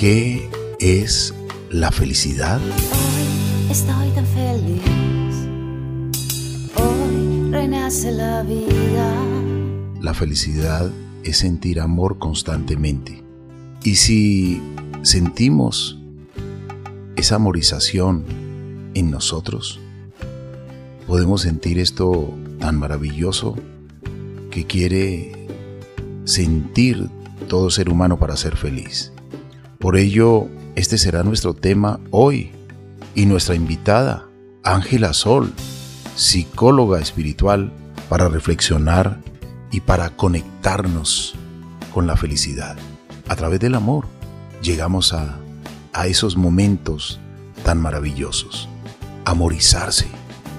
¿Qué es la felicidad? Hoy estoy tan feliz. Hoy renace la vida. La felicidad es sentir amor constantemente. Y si sentimos esa amorización en nosotros, podemos sentir esto tan maravilloso que quiere sentir todo ser humano para ser feliz. Por ello, este será nuestro tema hoy y nuestra invitada, Ángela Sol, psicóloga espiritual, para reflexionar y para conectarnos con la felicidad. A través del amor llegamos a, a esos momentos tan maravillosos. Amorizarse,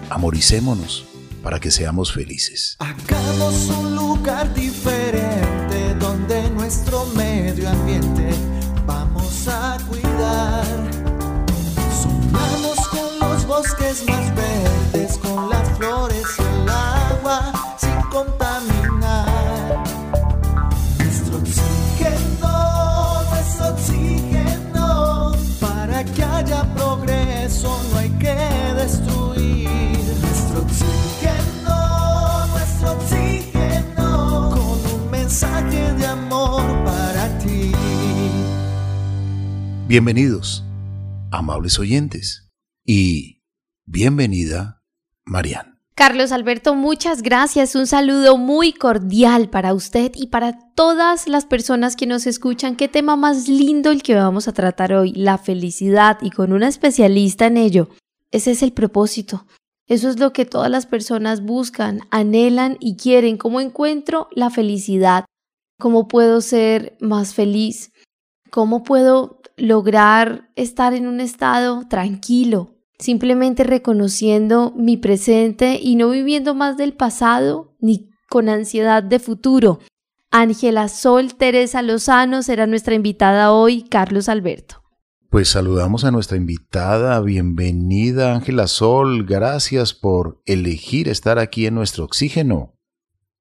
amoricémonos para que seamos felices. Hagamos un lugar diferente donde nuestro medio ambiente a cuidar. Sumamos con los bosques más verdes, con las flores Bienvenidos, amables oyentes, y bienvenida, Marian. Carlos Alberto, muchas gracias. Un saludo muy cordial para usted y para todas las personas que nos escuchan. Qué tema más lindo el que vamos a tratar hoy, la felicidad y con una especialista en ello. Ese es el propósito. Eso es lo que todas las personas buscan, anhelan y quieren. ¿Cómo encuentro la felicidad? ¿Cómo puedo ser más feliz? ¿Cómo puedo lograr estar en un estado tranquilo? Simplemente reconociendo mi presente y no viviendo más del pasado ni con ansiedad de futuro. Ángela Sol Teresa Lozano será nuestra invitada hoy, Carlos Alberto. Pues saludamos a nuestra invitada, bienvenida Ángela Sol, gracias por elegir estar aquí en nuestro oxígeno.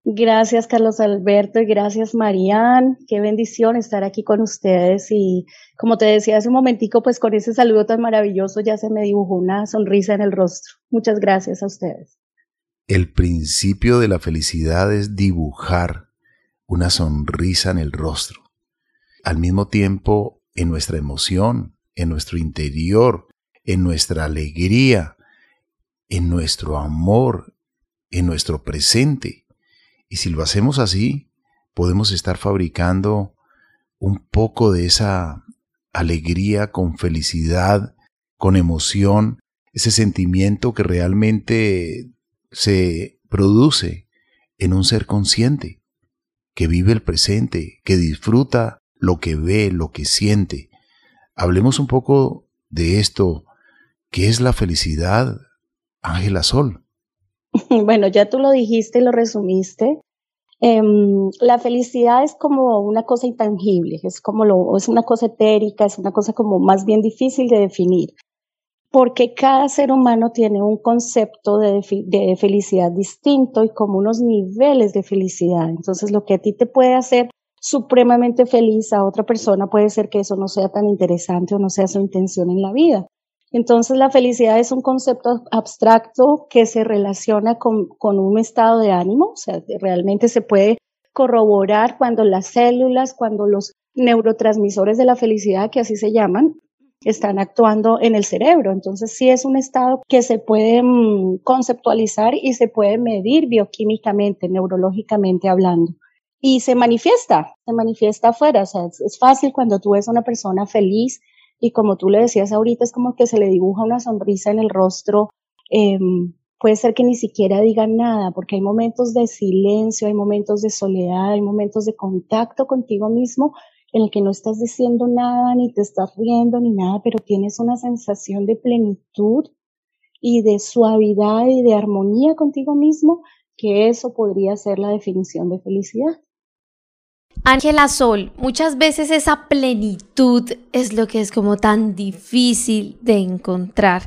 Gracias Carlos Alberto y gracias Marían. Qué bendición estar aquí con ustedes y como te decía hace un momentico, pues con ese saludo tan maravilloso ya se me dibujó una sonrisa en el rostro. Muchas gracias a ustedes. El principio de la felicidad es dibujar una sonrisa en el rostro. Al mismo tiempo, en nuestra emoción, en nuestro interior, en nuestra alegría, en nuestro amor, en nuestro presente. Y si lo hacemos así, podemos estar fabricando un poco de esa alegría con felicidad, con emoción, ese sentimiento que realmente se produce en un ser consciente, que vive el presente, que disfruta lo que ve, lo que siente. Hablemos un poco de esto. ¿Qué es la felicidad, Ángela Sol? Bueno, ya tú lo dijiste y lo resumiste. Em, la felicidad es como una cosa intangible, es como lo, es una cosa etérica, es una cosa como más bien difícil de definir, porque cada ser humano tiene un concepto de, de felicidad distinto y como unos niveles de felicidad. Entonces, lo que a ti te puede hacer supremamente feliz a otra persona puede ser que eso no sea tan interesante o no sea su intención en la vida. Entonces la felicidad es un concepto abstracto que se relaciona con, un estado de ánimo, o sea, realmente se puede corroborar cuando las células, cuando los neurotransmisores de la felicidad, que así se llaman, están actuando en el cerebro. Entonces sí es un estado que se puede mm, conceptualizar y se puede medir bioquímicamente, neurológicamente hablando. Y se manifiesta, se manifiesta afuera. O sea, es, es fácil cuando tú ves a una persona feliz, y como tú le decías ahorita, es como que se le dibuja una sonrisa en el rostro. Eh, puede ser que ni siquiera digan nada, porque hay momentos de silencio, hay momentos de soledad, hay momentos de contacto contigo mismo en el que no estás diciendo nada, ni te estás riendo, ni nada, pero tienes una sensación de plenitud y de suavidad y de armonía contigo mismo, que eso podría ser la definición de felicidad. Ángela Sol, muchas veces esa plenitud es lo que es como tan difícil de encontrar.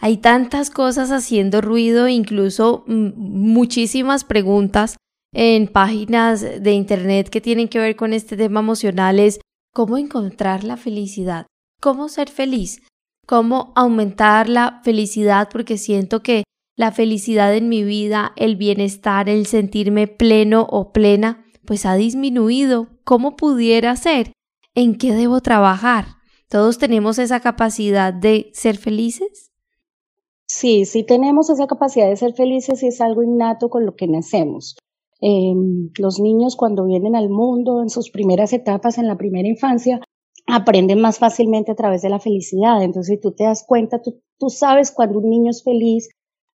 Hay tantas cosas haciendo ruido, incluso muchísimas preguntas en páginas de internet que tienen que ver con este tema emocionales. cómo encontrar la felicidad, cómo ser feliz, cómo aumentar la felicidad porque siento que la felicidad en mi vida, el bienestar, el sentirme pleno o plena, pues ha disminuido. ¿Cómo pudiera ser? ¿En qué debo trabajar? ¿Todos tenemos esa capacidad de ser felices? Sí, sí tenemos esa capacidad de ser felices y es algo innato con lo que nacemos. Em, los niños cuando vienen al mundo en sus primeras etapas, en la primera infancia, aprenden más fácilmente a través de la felicidad. Entonces, si tú te das cuenta, tú, tú sabes cuando un niño es feliz,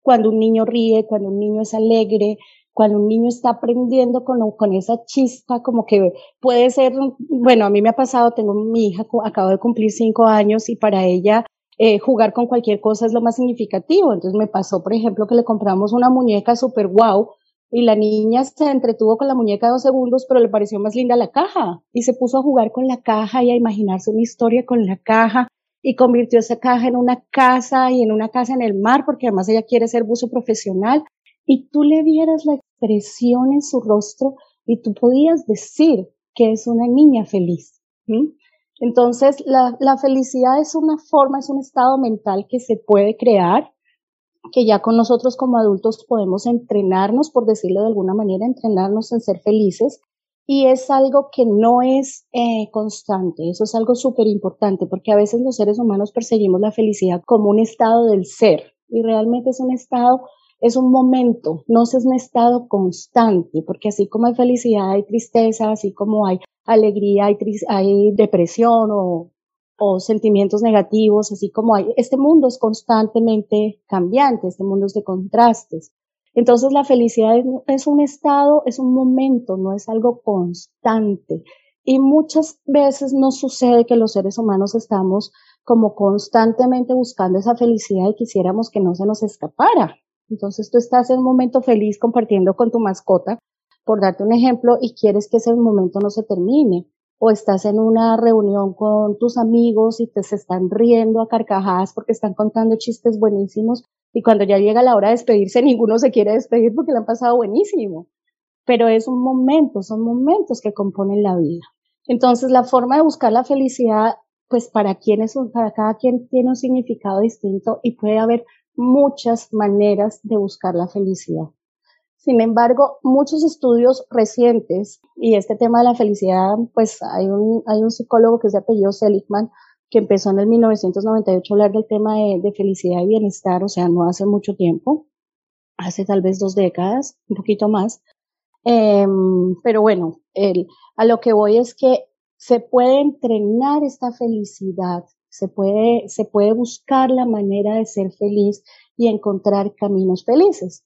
cuando un niño ríe, cuando un niño es alegre, cuando un niño está aprendiendo con, con esa chispa, como que puede ser, bueno, a mí me ha pasado, tengo mi hija, acabo de cumplir cinco años y para ella eh, jugar con cualquier cosa es lo más significativo. Entonces me pasó, por ejemplo, que le compramos una muñeca súper guau y la niña se entretuvo con la muñeca dos segundos, pero le pareció más linda la caja y se puso a jugar con la caja y a imaginarse una historia con la caja y convirtió esa caja en una casa y en una casa en el mar, porque además ella quiere ser buzo profesional. Y tú le vieras la expresión en su rostro y tú podías decir que es una niña feliz. Entonces, la, la felicidad es una forma, es un estado mental que se puede crear, que ya con nosotros como adultos podemos entrenarnos, por decirlo de alguna manera, entrenarnos en ser felices. Y es algo que no es eh, constante, eso es algo súper importante, porque a veces los seres humanos perseguimos la felicidad como un estado del ser, y realmente es un estado es un momento, no es un estado constante, porque así como hay felicidad, hay tristeza, así como hay alegría, hay, hay depresión o, sentimientos negativos, así como hay, este mundo es constantemente cambiante, este mundo es de contrastes. Entonces la felicidad es, es, un estado, es un momento, no es algo constante. Y muchas veces nos sucede que los seres humanos estamos como constantemente buscando esa felicidad y quisiéramos que no se nos escapara. Entonces tú estás en un momento feliz compartiendo con tu mascota, por darte un ejemplo, y quieres que ese momento no se termine. O estás en una reunión con tus amigos y te están riendo a carcajadas porque están contando chistes buenísimos y cuando ya llega la hora de despedirse ninguno se quiere despedir porque le han pasado buenísimo. Pero es un momento, son momentos que componen la vida. Entonces la forma de buscar la felicidad, pues para quienes, para cada quien tiene un significado distinto y puede haber muchas maneras de buscar la felicidad. Sin embargo, muchos estudios recientes, y este tema de la felicidad, pues hay un, hay un psicólogo que se apellido Seligman, que empezó en el 1998 a hablar del tema de, felicidad y bienestar, o sea, no hace mucho tiempo, hace tal vez dos décadas, un poquito más. Em, pero bueno, el, a lo que voy es que se puede entrenar esta felicidad se puede, se puede buscar la manera de ser feliz y encontrar caminos felices.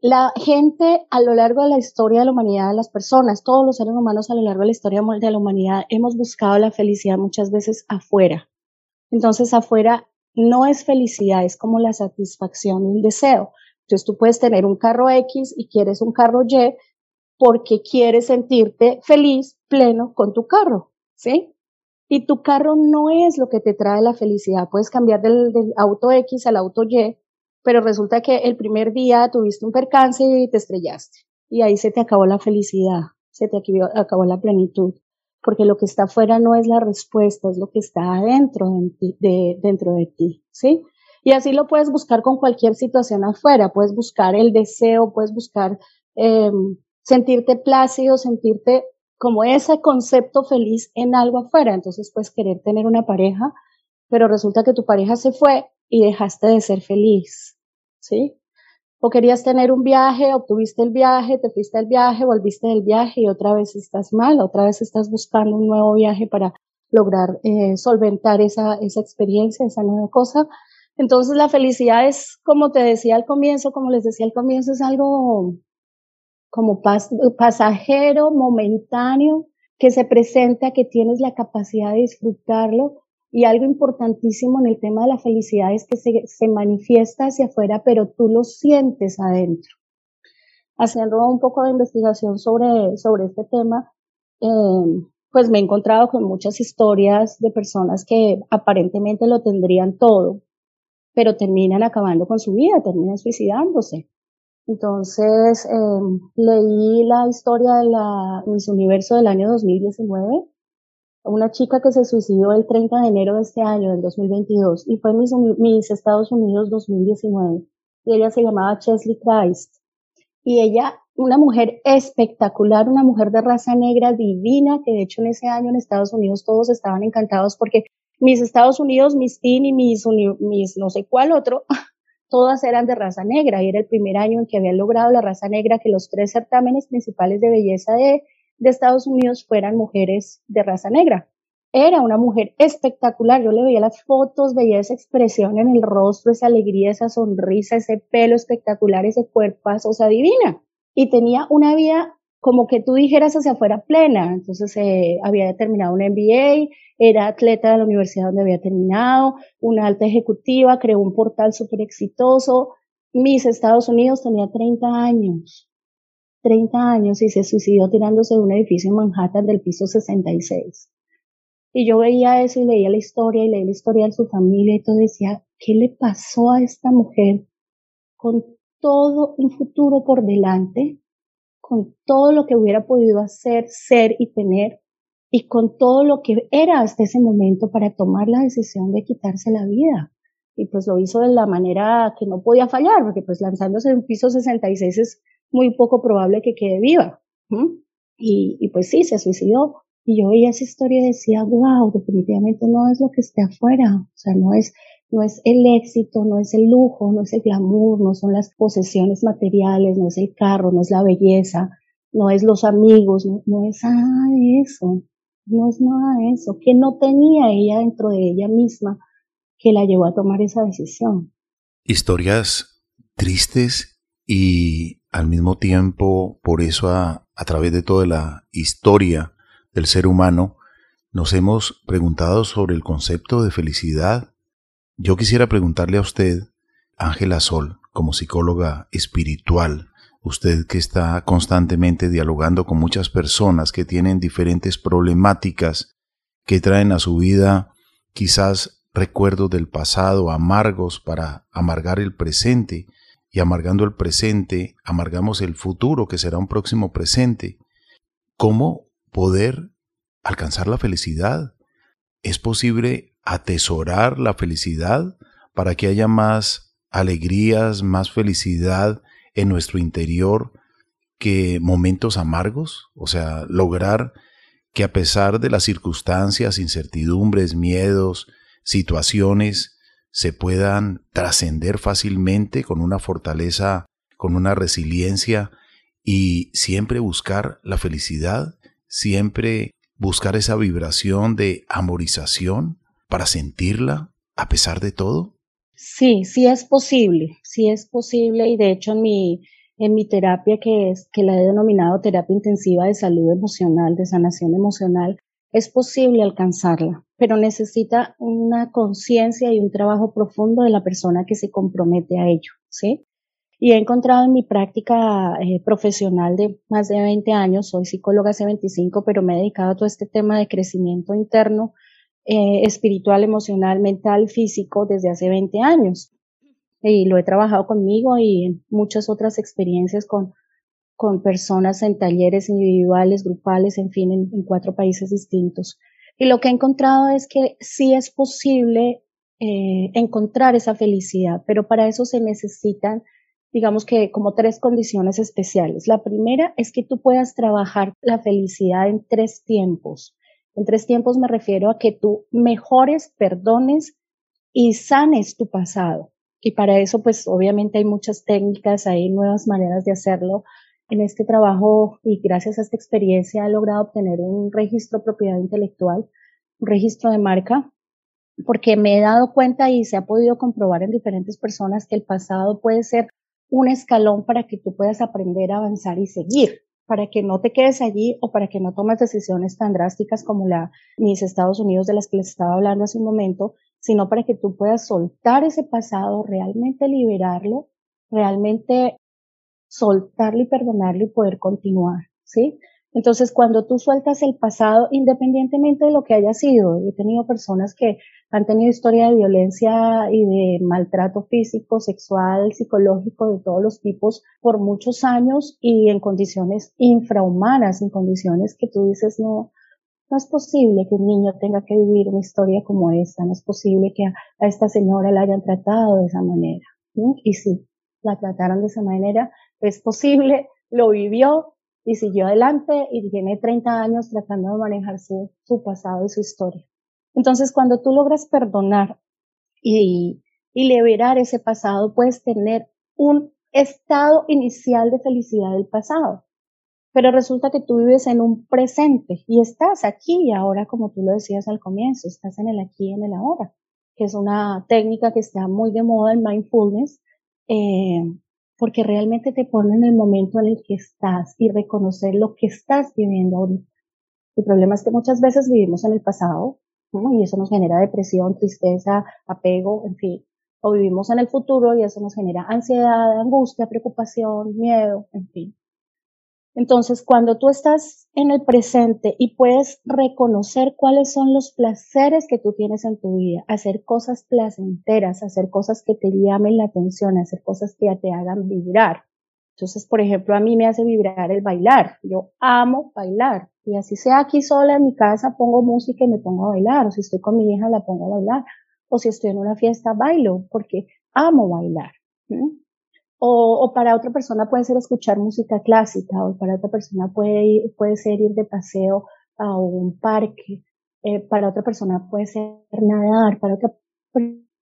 La gente a lo largo de la historia de la humanidad, las personas, todos los seres humanos a lo largo de la historia de la humanidad, hemos buscado la felicidad muchas veces afuera. Entonces afuera no es felicidad, es como la satisfacción, un deseo. Entonces tú puedes tener un carro X y quieres un carro Y porque quieres sentirte feliz, pleno con tu carro, ¿sí? Y tu carro no es lo que te trae la felicidad. Puedes cambiar del, auto X al auto Y, pero resulta que el primer día tuviste un percance y te estrellaste. Y ahí se te acabó la felicidad, se te acabó la plenitud. Porque lo que está afuera no es la respuesta, es lo que está adentro de ti, dentro de ti, ¿sí? Y así lo puedes buscar con cualquier situación afuera. Puedes buscar el deseo, puedes buscar em, sentirte plácido, sentirte como ese concepto feliz en algo afuera. Entonces puedes querer tener una pareja, pero resulta que tu pareja se fue y dejaste de ser feliz, ¿sí? O querías tener un viaje, obtuviste el viaje, te fuiste al viaje, volviste del viaje y otra vez estás mal, otra vez estás buscando un nuevo viaje para lograr eh, solventar esa, esa experiencia, esa nueva cosa. Entonces la felicidad es, como te decía al comienzo, como les decía al comienzo, es algo como pasajero, momentáneo, que se presenta, que tienes la capacidad de disfrutarlo. Y algo importantísimo en el tema de la felicidad es que se, manifiesta hacia afuera, pero tú lo sientes adentro. Haciendo un poco de investigación sobre, sobre este tema, eh, pues me he encontrado con muchas historias de personas que aparentemente lo tendrían todo, pero terminan acabando con su vida, terminan suicidándose. Entonces, em, leí la historia de la Miss Universo del año 2019 una chica que se suicidó el 30 de enero de este año, del 2022, y fue mis, mis Estados Unidos 2019. Y ella se llamaba Chesley Christ. Y ella, una mujer espectacular, una mujer de raza negra divina, que de hecho en ese año en Estados Unidos todos estaban encantados porque mis Estados Unidos, mis teen y mis, mis no sé cuál otro, todas eran de raza negra y era el primer año en que habían logrado la raza negra que los tres certámenes principales de belleza de Estados Unidos fueran mujeres de raza negra. Era una mujer espectacular, yo le veía las fotos, veía esa expresión en el rostro, esa alegría, esa sonrisa, ese pelo espectacular, ese cuerpo, o divina. Y tenía una vida como que tú dijeras hacia afuera plena. Entonces eh, había terminado un MBA, era atleta de la universidad donde había terminado, una alta ejecutiva, creó un portal súper exitoso. Mis Estados Unidos tenía 30 años. 30 años y se suicidó tirándose de un edificio en Manhattan del piso 66. Y yo veía eso y leía la historia y leía la historia de su familia y todo decía, ¿qué le pasó a esta mujer con todo un futuro por delante, con todo lo que hubiera podido hacer, ser y tener, y con todo lo que era hasta ese momento para tomar la decisión de quitarse la vida? Y pues lo hizo de la manera que no podía fallar, porque pues lanzándose de un piso 66 es muy poco probable que quede viva. Y, y, pues sí, se suicidó. Y yo veía esa historia y decía, wow, definitivamente no es lo que esté afuera. O sea, no es, no es el éxito, no es el lujo, no es el glamour, no son las posesiones materiales, no es el carro, no es la belleza, no es los amigos, no, es nada de eso. No es nada de eso. Que no tenía ella dentro de ella misma que la llevó a tomar esa decisión. Historias tristes y al mismo tiempo, por eso a, través de toda la historia del ser humano, nos hemos preguntado sobre el concepto de felicidad. Yo quisiera preguntarle a usted, Ángela Sol, como psicóloga espiritual, usted que está constantemente dialogando con muchas personas que tienen diferentes problemáticas, que traen a su vida quizás recuerdos del pasado amargos para amargar el presente, y amargando el presente, amargamos el futuro que será un próximo presente. ¿Cómo poder alcanzar la felicidad? ¿Es posible atesorar la felicidad para que haya más alegrías, más felicidad en nuestro interior que momentos amargos? O sea, lograr que a pesar de las circunstancias, incertidumbres, miedos, situaciones, se puedan trascender fácilmente con una fortaleza, con una resiliencia y siempre buscar la felicidad, siempre buscar esa vibración de amorización para sentirla a pesar de todo? Sí, sí es posible, sí es posible y de hecho en mi, en mi terapia que es que la he denominado terapia intensiva de salud emocional, de sanación emocional, es posible alcanzarla, pero necesita una conciencia y un trabajo profundo de la persona que se compromete a ello, ¿sí? Y he encontrado en mi práctica eh, profesional de más de 20 años, soy psicóloga hace 25, pero me he dedicado a todo este tema de crecimiento interno, eh, espiritual, emocional, mental, físico desde hace 20 años. Y lo he trabajado conmigo y en muchas otras experiencias con con personas en talleres individuales, grupales, en fin, en, cuatro países distintos. Y lo que he encontrado es que sí es posible eh, encontrar esa felicidad, pero para eso se necesitan, digamos que como tres condiciones especiales. La primera es que tú puedas trabajar la felicidad en tres tiempos. En tres tiempos me refiero a que tú mejores, perdones y sanes tu pasado. Y para eso, pues obviamente hay muchas técnicas, hay nuevas maneras de hacerlo, en este trabajo y gracias a esta experiencia he logrado obtener un registro de propiedad intelectual, un registro de marca, porque me he dado cuenta y se ha podido comprobar en diferentes personas que el pasado puede ser un escalón para que tú puedas aprender a avanzar y seguir, para que no te quedes allí o para que no tomes decisiones tan drásticas como la mis Estados Unidos de las que les estaba hablando hace un momento, sino para que tú puedas soltar ese pasado, realmente liberarlo, realmente soltarlo y perdonarlo y poder continuar, ¿sí? Entonces, cuando tú sueltas el pasado, independientemente de lo que haya sido, he tenido personas que han tenido historia de violencia y de maltrato físico, sexual, psicológico, de todos los tipos por muchos años y en condiciones infrahumanas, en condiciones que tú dices, no, no es posible que un niño tenga que vivir una historia como esta, no es posible que a, esta señora la hayan tratado de esa manera. Y si la trataron de esa manera, es posible, lo vivió y siguió adelante y tiene 30 años tratando de manejar su, su pasado y su historia. Entonces, cuando tú logras perdonar y, y liberar ese pasado, puedes tener un estado inicial de felicidad del pasado. Pero resulta que tú vives en un presente y estás aquí y ahora, como tú lo decías al comienzo, estás en el aquí y en el ahora, que es una técnica que está muy de moda en mindfulness, eh, porque realmente te pone en el momento en el que estás y reconocer lo que estás viviendo ahorita. El problema es que muchas veces vivimos en el pasado y eso nos genera depresión, tristeza, apego, en fin. O vivimos en el futuro y eso nos genera ansiedad, angustia, preocupación, miedo, en fin. Entonces, cuando tú estás en el presente y puedes reconocer cuáles son los placeres que tú tienes en tu vida, hacer cosas placenteras, hacer cosas que te llamen la atención, hacer cosas que te hagan vibrar. Entonces, por ejemplo, a mí me hace vibrar el bailar. Yo amo bailar. Y así sea aquí sola en mi casa, pongo música y me pongo a bailar. O si estoy con mi hija, la pongo a bailar. O si estoy en una fiesta, bailo, porque amo bailar. O, o, para otra persona puede ser escuchar música clásica, o para otra persona puede, puede ser ir de paseo a un parque, eh, para otra persona puede ser nadar, para otra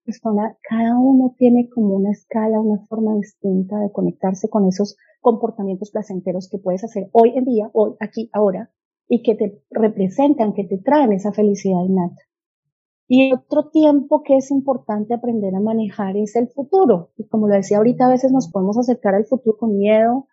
persona, cada uno tiene como una escala, una forma distinta de conectarse con esos comportamientos placenteros que puedes hacer hoy en día, hoy, aquí, ahora, y que te representan, que te traen esa felicidad innata. Y otro tiempo que es importante aprender a manejar es el futuro. Y como lo decía ahorita, a veces nos podemos acercar al futuro con miedo,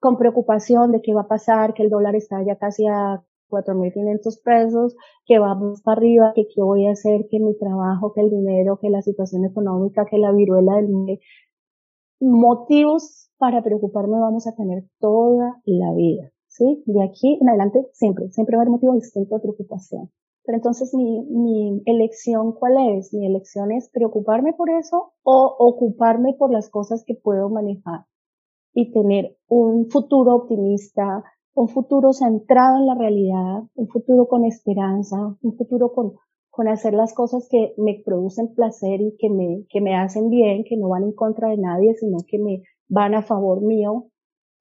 con preocupación de qué va a pasar, que el dólar está ya casi a 4.500 pesos, que vamos para arriba, que qué voy a hacer, que mi trabajo, que el dinero, que la situación económica, que la viruela del mundo. Motivos para preocuparme vamos a tener toda la vida, ¿sí? De aquí en adelante siempre, siempre va a haber motivos distintos de preocupación. Pero entonces mi, mi elección, ¿cuál es? Mi elección es preocuparme por eso o ocuparme por las cosas que puedo manejar y tener un futuro optimista, un futuro centrado en la realidad, un futuro con esperanza, un futuro con, con hacer las cosas que me producen placer y que me, que me hacen bien, que no van en contra de nadie, sino que me van a favor mío.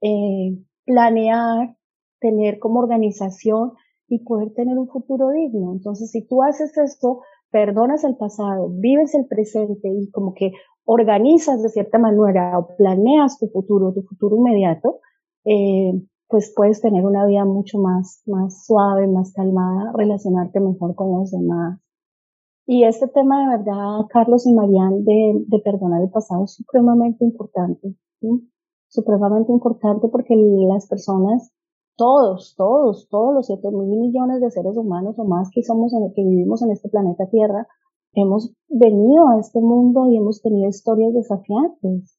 Eh, planear, tener como organización y poder tener un futuro digno. Entonces, si tú haces esto, perdonas el pasado, vives el presente y como que organizas de cierta manera o planeas tu futuro, tu futuro inmediato, eh, pues puedes tener una vida mucho más, más suave, más calmada, relacionarte mejor con los demás. Y este tema de verdad, Carlos y Marian, de, de perdonar el pasado es supremamente importante, supremamente importante porque las personas todos, todos, todos los 7 mil millones de seres humanos o más que somos en que vivimos en este planeta Tierra, hemos venido a este mundo y hemos tenido historias desafiantes.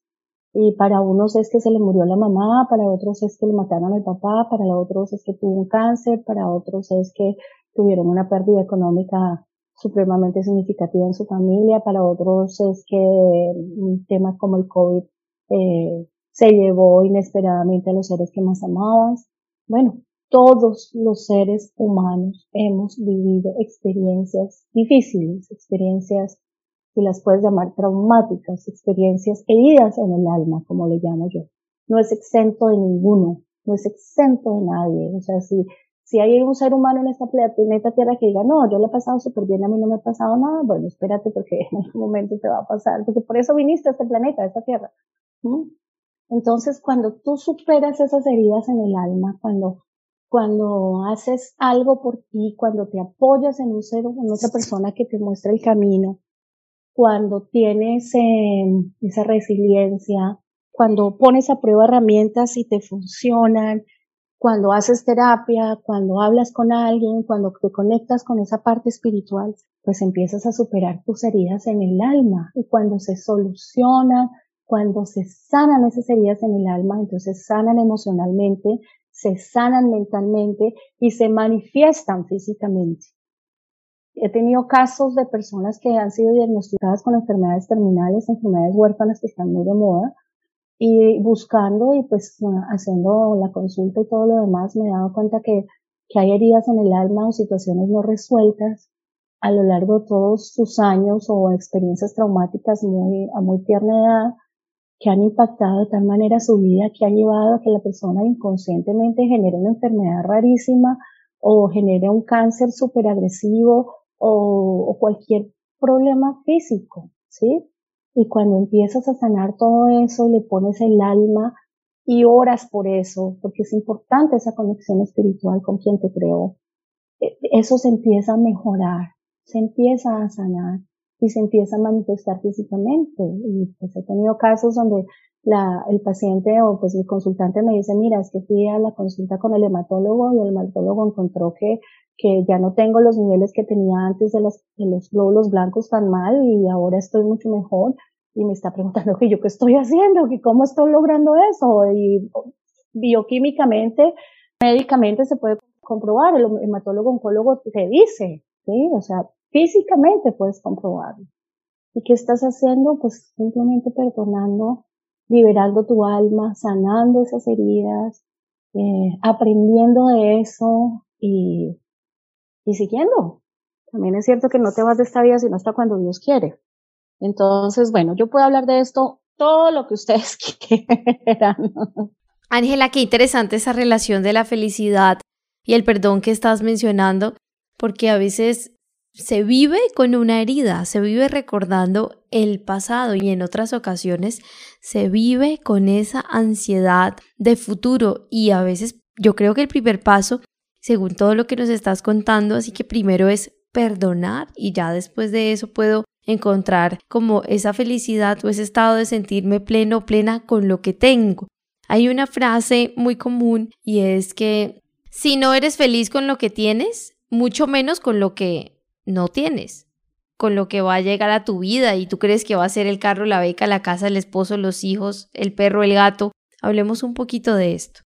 Y para unos es que se le murió la mamá, para otros es que le mataron al papá, para otros es que tuvo un cáncer, para otros es que tuvieron una pérdida económica supremamente significativa en su familia, para otros es que temas como el COVID eh, se llevó inesperadamente a los seres que más amabas. Bueno, todos los seres humanos hemos vivido experiencias difíciles, experiencias que las puedes llamar traumáticas, experiencias heridas en el alma, como le llamo yo. No es exento de ninguno, no es exento de nadie. O sea, si, si hay un ser humano en esta planeta Tierra que diga, no, yo le he pasado súper bien, a mí no me ha pasado nada, bueno, espérate porque en algún momento te va a pasar, porque por eso viniste a este planeta, a esta Tierra. Entonces, cuando tú superas esas heridas en el alma, cuando, cuando haces algo por ti, cuando te apoyas en un ser en otra persona que te muestra el camino, cuando tienes eh, esa resiliencia, cuando pones a prueba herramientas y te funcionan, cuando haces terapia, cuando hablas con alguien, cuando te conectas con esa parte espiritual, pues empiezas a superar tus heridas en el alma. Y cuando se solucionan cuando se sanan esas heridas en el alma, entonces sanan emocionalmente, se sanan mentalmente y se manifiestan físicamente. He tenido casos de personas que han sido diagnosticadas con enfermedades terminales, enfermedades huérfanas que están muy de moda, y buscando y pues haciendo la consulta y todo lo demás, me he dado cuenta que, que hay heridas en el alma o situaciones no resueltas a lo largo de todos sus años o experiencias traumáticas muy, a muy tierna edad que han impactado de tal manera su vida que ha llevado a que la persona inconscientemente genere una enfermedad rarísima o genere un cáncer súper agresivo o, o, cualquier problema físico, ¿sí? Y cuando empiezas a sanar todo eso y le pones el alma y oras por eso, porque es importante esa conexión espiritual con quien te creó, e, eso se empieza a mejorar, se empieza a sanar y se empieza a manifestar físicamente. Y pues he tenido casos donde la, el paciente o pues el consultante me dice, mira, es que fui a la consulta con el hematólogo y el hematólogo encontró que, que ya no tengo los niveles que tenía antes de los, de los glóbulos blancos tan mal y ahora estoy mucho mejor. Y me está preguntando que yo qué estoy haciendo, que cómo estoy logrando eso. Y bioquímicamente, médicamente se puede comprobar, el hematólogo oncólogo te dice, ¿sí? O sea, físicamente puedes comprobarlo. ¿Y qué estás haciendo? Pues simplemente perdonando, liberando tu alma, sanando esas heridas, eh, aprendiendo de eso y, y siguiendo. También es cierto que no te vas de esta vida sino hasta cuando Dios quiere. Entonces, bueno, yo puedo hablar de esto todo lo que ustedes quieran. Ángela, qué interesante esa relación de la felicidad y el perdón que estás mencionando, porque a veces se vive con una herida, se vive recordando el pasado y en otras ocasiones se vive con esa ansiedad de futuro y a veces yo creo que el primer paso, según todo lo que nos estás contando, así que primero es perdonar y ya después de eso puedo encontrar como esa felicidad o ese estado de sentirme pleno, plena con lo que tengo. Hay una frase muy común y es que si no eres feliz con lo que tienes, mucho menos con lo que no tienes, con lo que va a llegar a tu vida y tú crees que va a ser el carro, la beca, la casa, el esposo, los hijos, el perro, el gato. Hablemos un poquito de esto.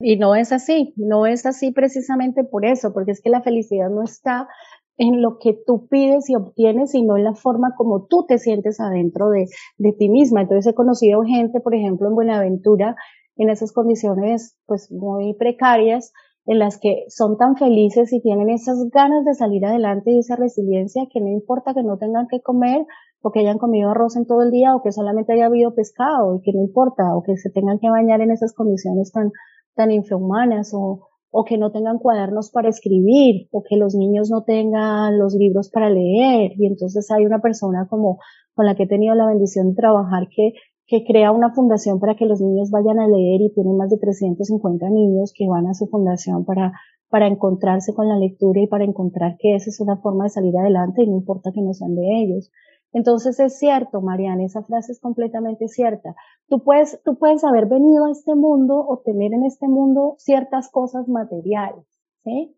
Y no es así, no es así precisamente por eso, porque es que la felicidad no está en lo que tú pides y obtienes, sino en la forma como tú te sientes adentro de, de ti misma. Entonces he conocido gente, por ejemplo, en Buenaventura, en esas condiciones pues muy precarias, en las que son tan felices y tienen esas ganas de salir adelante y esa resiliencia que no importa que no tengan que comer o que hayan comido arroz en todo el día o que solamente haya habido pescado y que no importa o que se tengan que bañar en esas condiciones tan, tan infrahumanas o, o que no tengan cuadernos para escribir o que los niños no tengan los libros para leer. Y entonces hay una persona como con la que he tenido la bendición de trabajar que que crea una fundación para que los niños vayan a leer y tiene más de 350 niños que van a su fundación para, para encontrarse con la lectura y para encontrar que esa es una forma de salir adelante y no importa que no sean de ellos. Entonces es cierto, Mariana, esa frase es completamente cierta. Tú puedes, tú puedes haber venido a este mundo o tener en este mundo ciertas cosas materiales, ¿sí?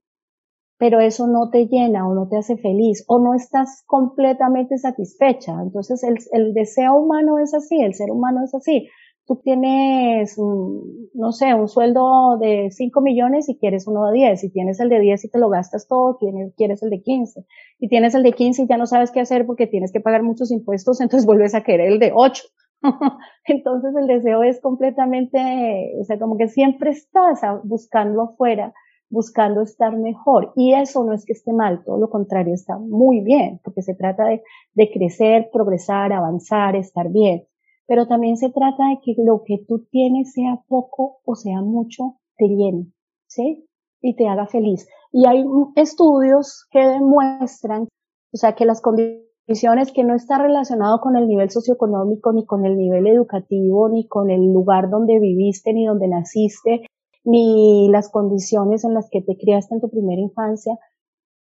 Pero eso no te llena o no te hace feliz o no estás completamente satisfecha. Entonces el, el deseo humano es así, el ser humano es así. Tú tienes, mm, no sé, un sueldo de 5 millones y quieres uno de 10. Si tienes el de 10 y te lo gastas todo, tienes, quieres el de 15. Y tienes el de 15 y ya no sabes qué hacer porque tienes que pagar muchos impuestos, entonces vuelves a querer el de 8. entonces el deseo es completamente, o sea, como que siempre estás buscando afuera buscando estar mejor. Y eso no es que esté mal, todo lo contrario, está muy bien, porque se trata de, de crecer, progresar, avanzar, estar bien. Pero también se trata de que lo que tú tienes, sea poco o sea mucho, te llene, ¿sí? Y te haga feliz. Y hay estudios que demuestran, o sea, que las condiciones que no están relacionado con el nivel socioeconómico, ni con el nivel educativo, ni con el lugar donde viviste, ni donde naciste, ni las condiciones en las que te criaste en tu primera infancia.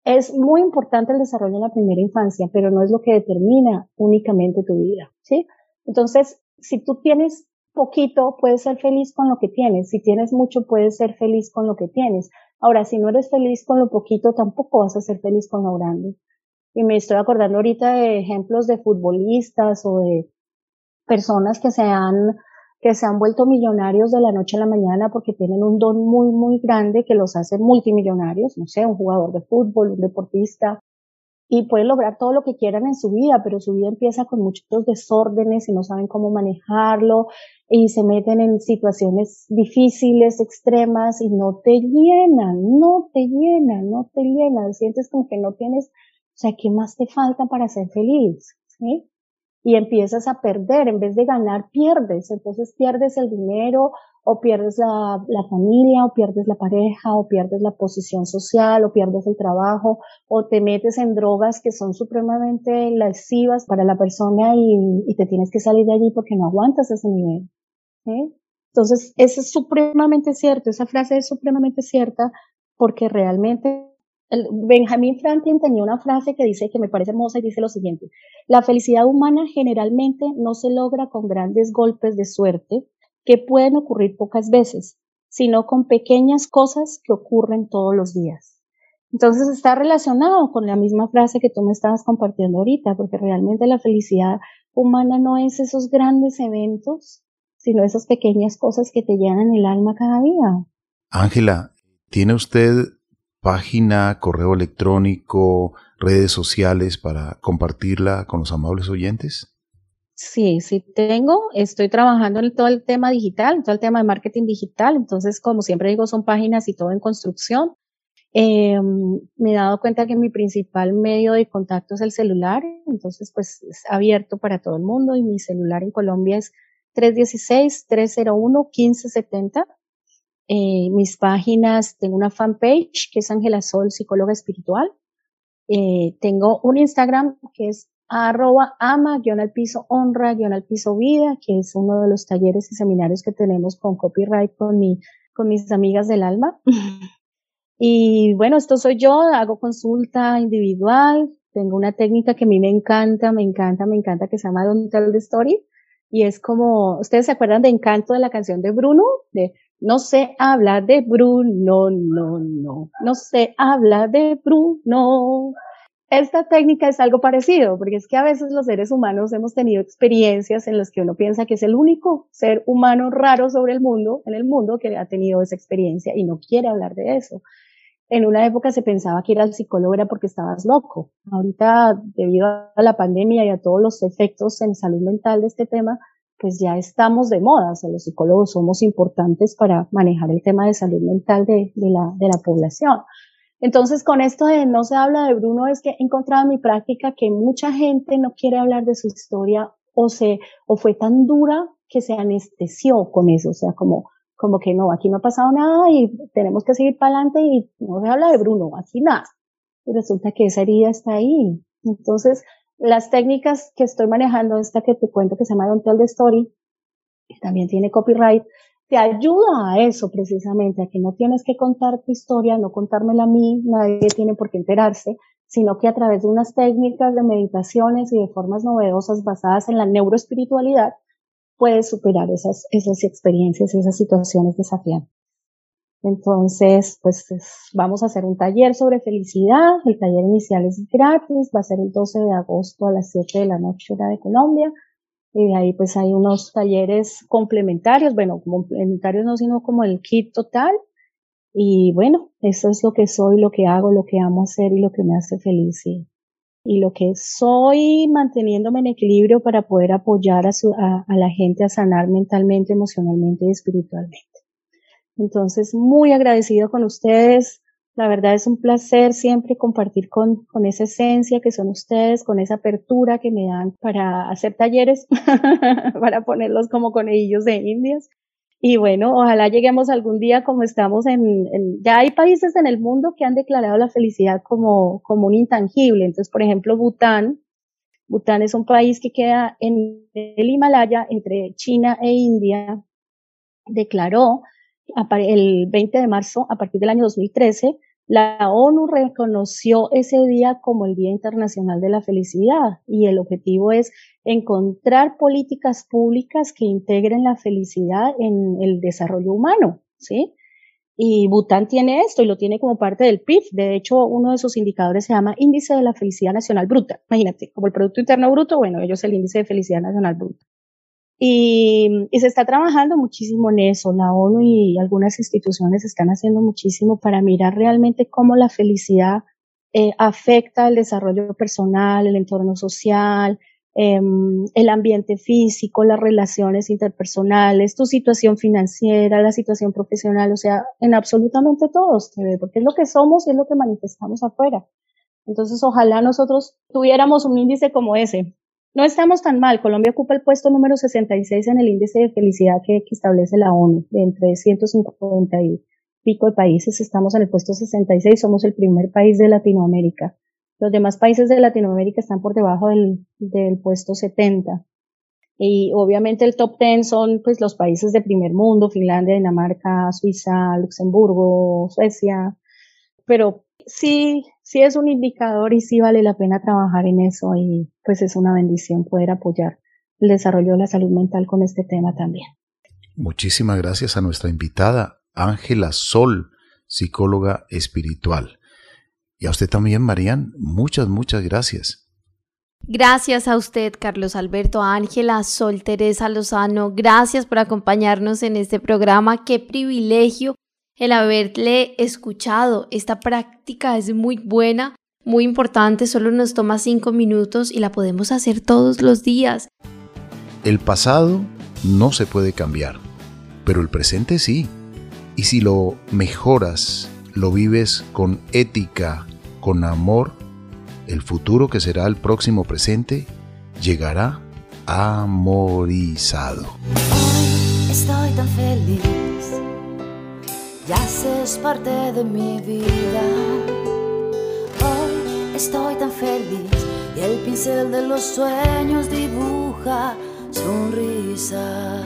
Es muy importante el desarrollo en la primera infancia, pero no es lo que determina únicamente tu vida, ¿sí? Entonces, si tú tienes poquito, puedes ser feliz con lo que tienes. Si tienes mucho, puedes ser feliz con lo que tienes. Ahora, si no eres feliz con lo poquito, tampoco vas a ser feliz con lo grande. Y me estoy acordando ahorita de ejemplos de futbolistas o de personas que se han que se han vuelto millonarios de la noche a la mañana porque tienen un don muy, muy grande que los hace multimillonarios, no sé, un jugador de fútbol, un deportista. y pueden lograr todo lo que quieran en su vida, pero su vida empieza con muchos desórdenes y no saben cómo manejarlo y se meten en situaciones difíciles, extremas y no te llenan, no te llenan, no te llenan, sientes como que no tienes, o sea, ¿qué más te falta para ser feliz? ¿Sí? Y empiezas a perder, en vez de ganar, pierdes, entonces pierdes el dinero o pierdes la, familia, o pierdes la pareja, o pierdes la posición social, o pierdes el trabajo, o te metes en drogas que son supremamente lesivas para la persona y, y te tienes que salir de allí porque no aguantas ese nivel. Entonces, eso es supremamente cierto, esa frase es supremamente cierta porque realmente Benjamin Franklin tenía una frase que dice que me parece hermosa y dice lo siguiente, la felicidad humana generalmente no se logra con grandes golpes de suerte, que pueden ocurrir pocas veces, sino con pequeñas cosas que ocurren todos los días. Entonces está relacionado con la misma frase que tú me estabas compartiendo ahorita, porque realmente la felicidad humana no es esos grandes eventos, sino esas pequeñas cosas que te llenan el alma cada día. Ángela, ¿tiene usted página, correo electrónico, redes sociales para compartirla con los amables oyentes? Sí, sí tengo. Estoy trabajando en todo el tema digital, todo el tema de marketing digital. Entonces, como siempre digo, son páginas y todo en construcción. Eh, me he dado cuenta que mi principal medio de contacto es el celular, entonces pues es abierto para todo el mundo y mi celular en Colombia es 316-301-1570. Eh, mis páginas, tengo una fanpage que es Ángela Sol, psicóloga espiritual. Eh, tengo un Instagram que es arroba ama guion al piso honra guion al piso vida, que es uno de los talleres y seminarios que tenemos con copyright con mi, con mis amigas del alma. y bueno, esto soy yo, hago consulta individual, tengo una técnica que a mí me encanta, me encanta, me encanta, que se llama Don't Tell the Story. Y es como, ¿ustedes se acuerdan de Encanto de la canción de Bruno? De, no sé hablar de Bruno, no, no, no sé hablar de Bruno. Esta técnica es algo parecido, porque es que a veces los seres humanos hemos tenido experiencias en las que uno piensa que es el único ser humano raro sobre el mundo, en el mundo, que ha tenido esa experiencia y no quiere hablar de eso. En una época se pensaba que ir al psicólogo era porque estabas loco. Ahorita, debido a la pandemia y a todos los efectos en salud mental de este tema, pues ya estamos de moda. O sea, los psicólogos somos importantes para manejar el tema de salud mental de, la, de la población. Entonces, con esto de no se habla de Bruno, es que he encontrado en mi práctica que mucha gente no quiere hablar de su historia o se, o fue tan dura que se anestesió con eso. O sea, como, como que no, aquí no ha pasado nada y tenemos que seguir para adelante y no se habla de Bruno, aquí nada. Y resulta que esa herida está ahí. Entonces, las técnicas que estoy manejando, esta que te cuento que se llama Don't Tell the Story, que también tiene copyright, te ayuda a eso precisamente, a que no tienes que contar tu historia, no contármela a mí, nadie tiene por qué enterarse, sino que a través de unas técnicas de meditaciones y de formas novedosas basadas en la neuroespiritualidad, puedes superar esas, esas experiencias y esas situaciones desafiantes. Entonces, pues vamos a hacer un taller sobre felicidad. El taller inicial es gratis, va a ser el 12 de agosto a las 7 de la noche hora de Colombia. Y de ahí pues hay unos talleres complementarios, bueno, complementarios no, sino como el kit total. Y bueno, eso es lo que soy, lo que hago, lo que amo hacer y lo que me hace feliz. Y, y lo que soy manteniéndome en equilibrio para poder apoyar a, su, a, a la gente a sanar mentalmente, emocionalmente y espiritualmente. Entonces, muy agradecido con ustedes la verdad es un placer siempre compartir con, con esa esencia que son ustedes, con esa apertura que me dan para hacer talleres, para ponerlos como conejillos de indias. Y bueno, ojalá lleguemos algún día como estamos en, en, ya hay países en el mundo que han declarado la felicidad como, como un intangible. Entonces, por ejemplo, Bután. Bután es un país que queda en el Himalaya entre China e India. Declaró el 20 de marzo, a partir del año 2013, la ONU reconoció ese día como el Día Internacional de la Felicidad y el objetivo es encontrar políticas públicas que integren la felicidad en el desarrollo humano, ¿sí? Y Bután tiene esto y lo tiene como parte del PIB. De hecho, uno de sus indicadores se llama Índice de la Felicidad Nacional Bruta. Imagínate, como el Producto Interno Bruto, bueno, ellos el Índice de Felicidad Nacional Bruta. Y, se está trabajando muchísimo en eso. La ONU y algunas instituciones están haciendo muchísimo para mirar realmente cómo la felicidad eh, afecta el desarrollo personal, el entorno social, em, el ambiente físico, las relaciones interpersonales, tu situación financiera, la situación profesional, o sea, en absolutamente todos, porque es lo que somos y es lo que manifestamos afuera. Entonces, ojalá nosotros tuviéramos un índice como ese. No estamos tan mal. Colombia ocupa el puesto número 66 en el índice de felicidad que, establece la ONU, de entre 150 y pico de países. Estamos en el puesto 66, somos el primer país de Latinoamérica. Los demás países de Latinoamérica están por debajo del, del puesto 70. Y obviamente el top 10 son pues los países de primer mundo, Finlandia, Dinamarca, Suiza, Luxemburgo, Suecia. Pero sí, sí es un indicador y sí vale la pena trabajar en eso y pues es una bendición poder apoyar el desarrollo de la salud mental con este tema también. Muchísimas gracias a nuestra invitada, Ángela Sol, psicóloga espiritual. Y a usted también, Marían, muchas, muchas gracias. Gracias a usted, Carlos Alberto, Ángela, Sol, Teresa Lozano. Gracias por acompañarnos en este programa. Qué privilegio el haberle escuchado. Esta práctica es muy buena, muy importante, solo nos toma cinco minutos y la podemos hacer todos los días. El pasado no se puede cambiar, pero el presente sí. Y si lo mejoras, lo vives con ética, con amor, el futuro que será el próximo presente llegará amorizado. estoy tan feliz ya es parte de mi vida. Hoy estoy tan feliz y el pincel de los sueños dibuja sonrisa.